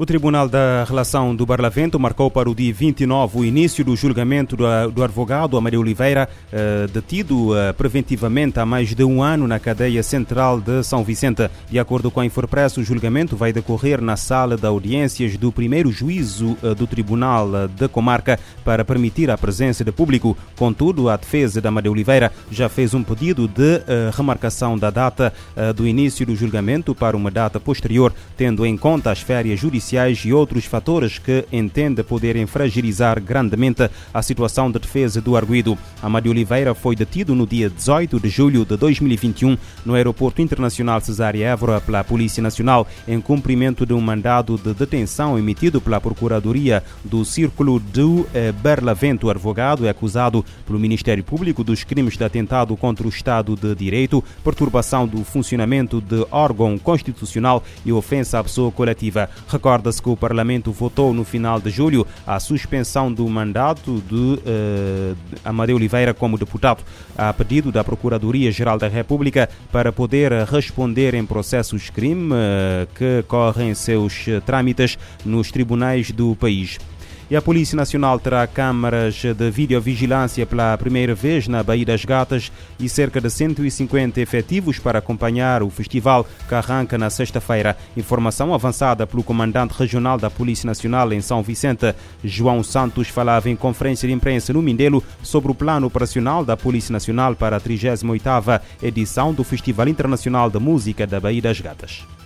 O Tribunal da Relação do Barlavento marcou para o dia 29 o início do julgamento do, do advogado Amário Oliveira, eh, detido eh, preventivamente há mais de um ano na cadeia central de São Vicente. De acordo com a Infopress, o julgamento vai decorrer na sala de audiências do primeiro juízo eh, do Tribunal da Comarca para permitir a presença de público. Contudo, a defesa de Amário Oliveira já fez um pedido de remarcação da data do início do julgamento para uma data posterior, tendo em conta as férias judiciais e outros fatores que entende poderem fragilizar grandemente a situação de defesa do arguido. Amádio Oliveira foi detido no dia 18 de julho de 2021 no Aeroporto Internacional Cesária Évora pela Polícia Nacional em cumprimento de um mandado de detenção emitido pela Procuradoria do Círculo do. O advogado é acusado pelo Ministério Público dos crimes de atentado contra o Estado de Direito, perturbação do funcionamento de órgão constitucional e ofensa à pessoa coletiva. Recorda Recorda-se que o Parlamento votou no final de julho a suspensão do mandato de uh, Amadeu Oliveira como deputado, a pedido da Procuradoria-Geral da República para poder responder em processos crime uh, que correm seus trâmites nos tribunais do país. E a Polícia Nacional terá câmaras de videovigilância pela primeira vez na Baía das Gatas e cerca de 150 efetivos para acompanhar o festival que arranca na sexta-feira. Informação avançada pelo comandante regional da Polícia Nacional em São Vicente, João Santos, falava em conferência de imprensa no Mindelo sobre o plano operacional da Polícia Nacional para a 38ª edição do Festival Internacional de Música da Baía das Gatas.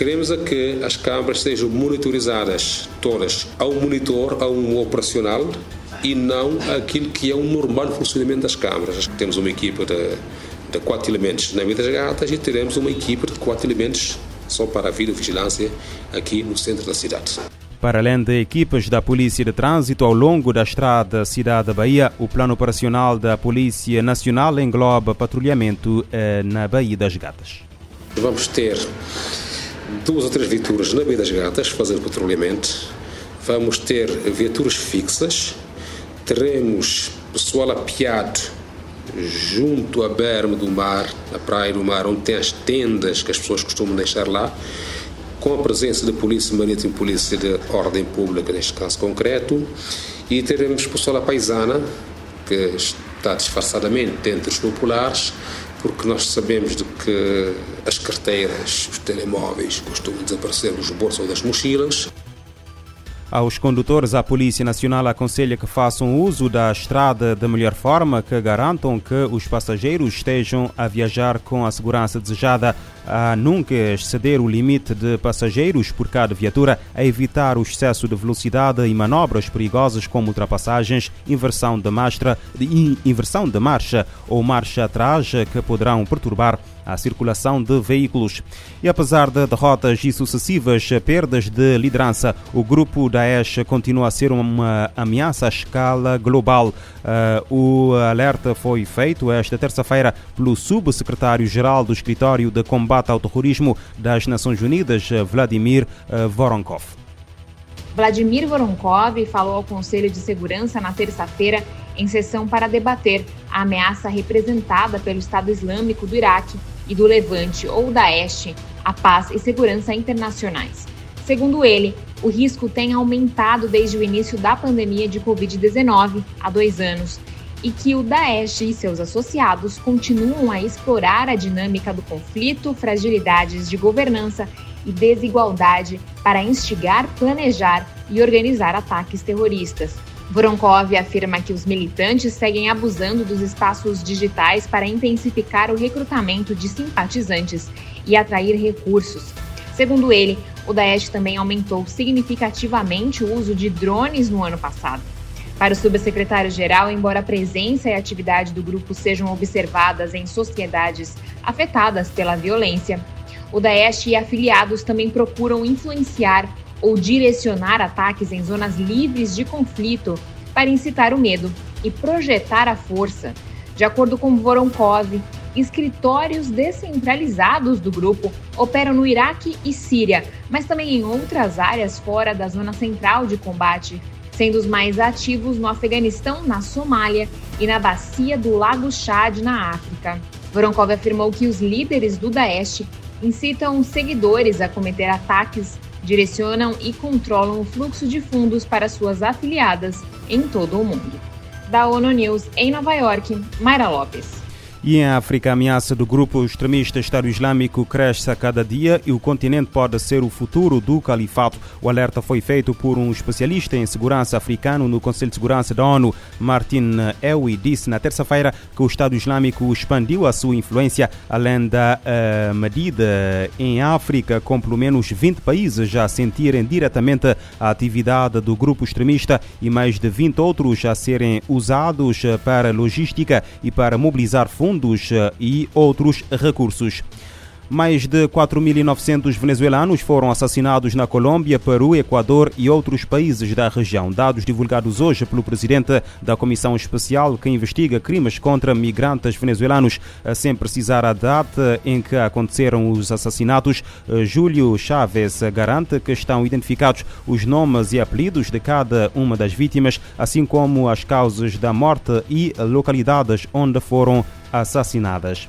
Queremos é que as câmaras sejam monitorizadas todas ao monitor, a um operacional e não aquilo que é um normal funcionamento das câmaras. Temos uma equipa de, de quatro elementos na Vida das Gatas e teremos uma equipa de quatro elementos só para a videovigilância aqui no centro da cidade. Para além de equipas da Polícia de Trânsito ao longo da estrada Cidade da Bahia, o plano operacional da Polícia Nacional engloba patrulhamento eh, na Baía das Gatas. Vamos ter duas ou três viaturas na Baía das Gatas, fazendo patrulhamento. Vamos ter viaturas fixas, teremos pessoal apiado junto à berma do mar, na praia do mar, onde tem as tendas que as pessoas costumam deixar lá, com a presença da Polícia Marítima e Polícia de Ordem Pública, neste caso concreto, e teremos pessoal à paisana, que está disfarçadamente entre os populares, porque nós sabemos de que as carteiras, os telemóveis costumam desaparecer nos bolsos ou das mochilas. Aos condutores, a Polícia Nacional aconselha que façam uso da estrada da melhor forma, que garantam que os passageiros estejam a viajar com a segurança desejada, a nunca exceder o limite de passageiros por cada viatura, a evitar o excesso de velocidade e manobras perigosas como ultrapassagens, inversão de marcha, inversão de marcha ou marcha atrás que poderão perturbar a circulação de veículos. E apesar de derrotas e sucessivas perdas de liderança, o grupo Daesh continua a ser uma ameaça à escala global. Uh, o alerta foi feito esta terça-feira pelo subsecretário-geral do Escritório de Combate ao Terrorismo das Nações Unidas, Vladimir uh, Voronkov. Vladimir Voronkov falou ao Conselho de Segurança na terça-feira em sessão para debater a ameaça representada pelo Estado Islâmico do Iraque e do Levante ou Daesh à paz e segurança internacionais. Segundo ele, o risco tem aumentado desde o início da pandemia de Covid-19, há dois anos, e que o Daesh e seus associados continuam a explorar a dinâmica do conflito, fragilidades de governança e desigualdade para instigar, planejar e organizar ataques terroristas. Voronkov afirma que os militantes seguem abusando dos espaços digitais para intensificar o recrutamento de simpatizantes e atrair recursos. Segundo ele, o Daesh também aumentou significativamente o uso de drones no ano passado. Para o subsecretário-geral, embora a presença e a atividade do grupo sejam observadas em sociedades afetadas pela violência, o Daesh e afiliados também procuram influenciar ou direcionar ataques em zonas livres de conflito para incitar o medo e projetar a força. De acordo com Voronkov, escritórios descentralizados do grupo operam no Iraque e Síria, mas também em outras áreas fora da zona central de combate, sendo os mais ativos no Afeganistão, na Somália e na bacia do Lago Chad, na África. Voronkov afirmou que os líderes do Daesh incitam seguidores a cometer ataques direcionam e controlam o fluxo de fundos para suas afiliadas em todo o mundo. Da ONU News em Nova York, Mayra Lopes. E em África, a ameaça do grupo extremista Estado Islâmico cresce a cada dia e o continente pode ser o futuro do califato. O alerta foi feito por um especialista em segurança africano no Conselho de Segurança da ONU. Martin Ewi disse na terça-feira que o Estado Islâmico expandiu a sua influência além da uh, medida em África, com pelo menos 20 países já sentirem diretamente a atividade do grupo extremista e mais de 20 outros a serem usados para logística e para mobilizar fundos fundos eh, e outros recursos. Mais de 4.900 venezuelanos foram assassinados na Colômbia, Peru, Equador e outros países da região. Dados divulgados hoje pelo presidente da Comissão Especial que investiga crimes contra migrantes venezuelanos, eh, sem precisar a data em que aconteceram os assassinatos. Eh, Júlio Chávez garante que estão identificados os nomes e apelidos de cada uma das vítimas, assim como as causas da morte e localidades onde foram assassinadas.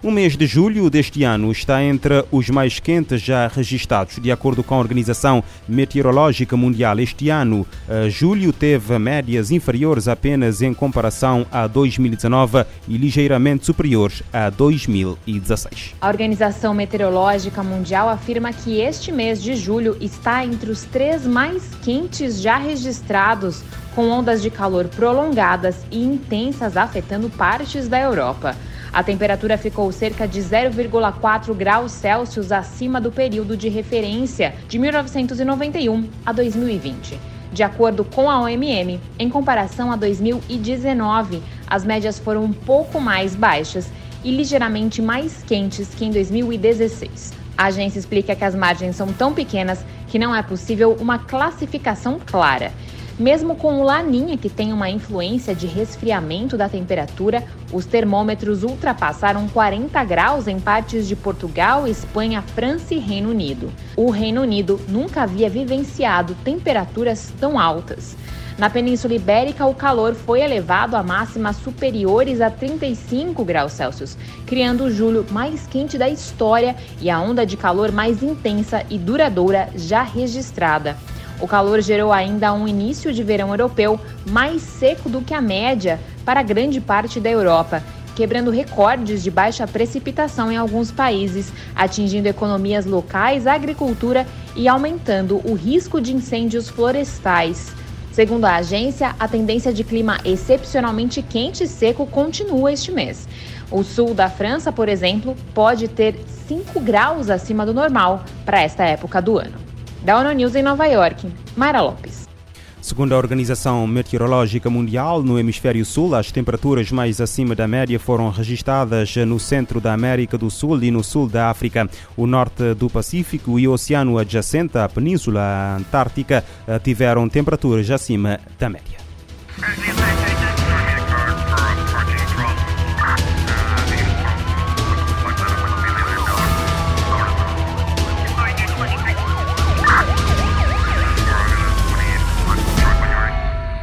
O mês de julho deste ano está entre os mais quentes já registados. De acordo com a Organização Meteorológica Mundial, este ano, eh, julho teve médias inferiores apenas em comparação a 2019 e ligeiramente superiores a 2016. A Organização Meteorológica Mundial afirma que este mês de julho está entre os três mais quentes já registrados, com ondas de calor prolongadas e intensas afetando partes da Europa. A temperatura ficou cerca de 0,4 graus Celsius acima do período de referência de 1991 a 2020. De acordo com a OMM, em comparação a 2019, as médias foram um pouco mais baixas e ligeiramente mais quentes que em 2016. A agência explica que as margens são tão pequenas que não é possível uma classificação clara. Mesmo com o Laninha, que tem uma influência de resfriamento da temperatura, os termômetros ultrapassaram 40 graus em partes de Portugal, Espanha, França e Reino Unido. O Reino Unido nunca havia vivenciado temperaturas tão altas. Na Península Ibérica, o calor foi elevado a máximas superiores a 35 graus Celsius, criando o julho mais quente da história e a onda de calor mais intensa e duradoura já registrada. O calor gerou ainda um início de verão europeu mais seco do que a média para grande parte da Europa, quebrando recordes de baixa precipitação em alguns países, atingindo economias locais, agricultura e aumentando o risco de incêndios florestais. Segundo a agência, a tendência de clima excepcionalmente quente e seco continua este mês. O sul da França, por exemplo, pode ter 5 graus acima do normal para esta época do ano. Da ONU News em Nova York, Mara Lopes. Segundo a Organização Meteorológica Mundial, no Hemisfério Sul, as temperaturas mais acima da média foram registradas no centro da América do Sul e no sul da África. O norte do Pacífico e o oceano adjacente à Península Antártica eh, tiveram temperaturas acima da média.